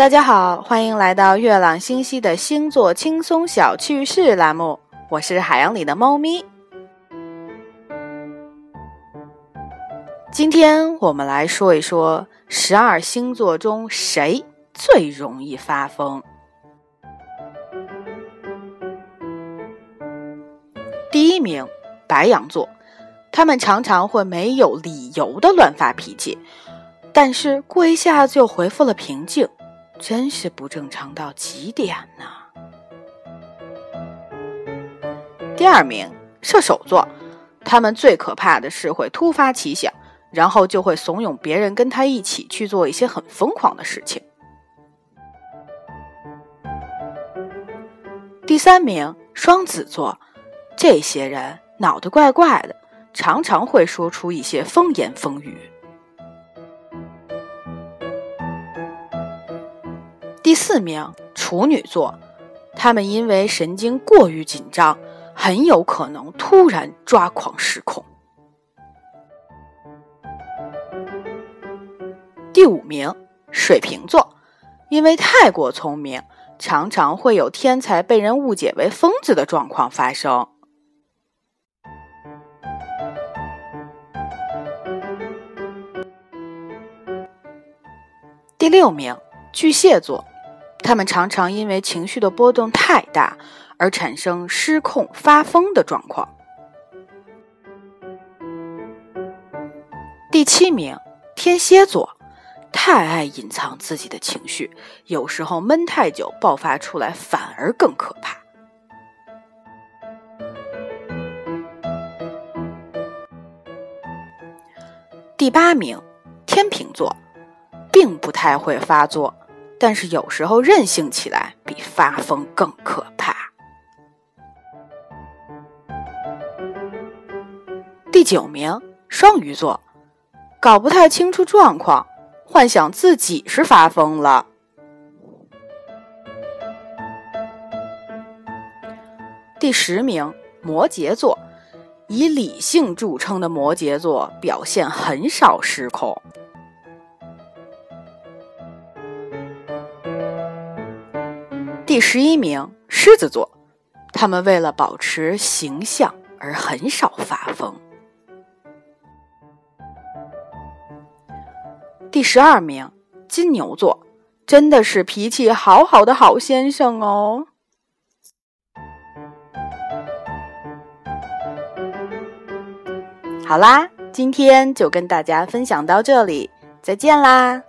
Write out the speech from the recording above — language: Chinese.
大家好，欢迎来到月朗星稀的星座轻松小趣事栏目，我是海洋里的猫咪。今天我们来说一说十二星座中谁最容易发疯。第一名，白羊座，他们常常会没有理由的乱发脾气，但是过一下子又恢复了平静，真是不正常到极点呢。第二名，射手座，他们最可怕的是会突发奇想，然后就会怂恿别人跟他一起去做一些很疯狂的事情。第三名，双子座。这些人脑袋怪怪的，常常会说出一些风言风语。第四名，处女座，他们因为神经过于紧张，很有可能突然抓狂失控。第五名，水瓶座，因为太过聪明，常常会有天才被人误解为疯子的状况发生。第六名，巨蟹座，他们常常因为情绪的波动太大而产生失控发疯的状况。第七名，天蝎座，太爱隐藏自己的情绪，有时候闷太久爆发出来反而更可怕。第八名，天秤座。并不太会发作，但是有时候任性起来比发疯更可怕。第九名，双鱼座，搞不太清楚状况，幻想自己是发疯了。第十名，摩羯座，以理性著称的摩羯座表现很少失控。第十一名，狮子座，他们为了保持形象而很少发疯。第十二名，金牛座，真的是脾气好好的好先生哦。好啦，今天就跟大家分享到这里，再见啦。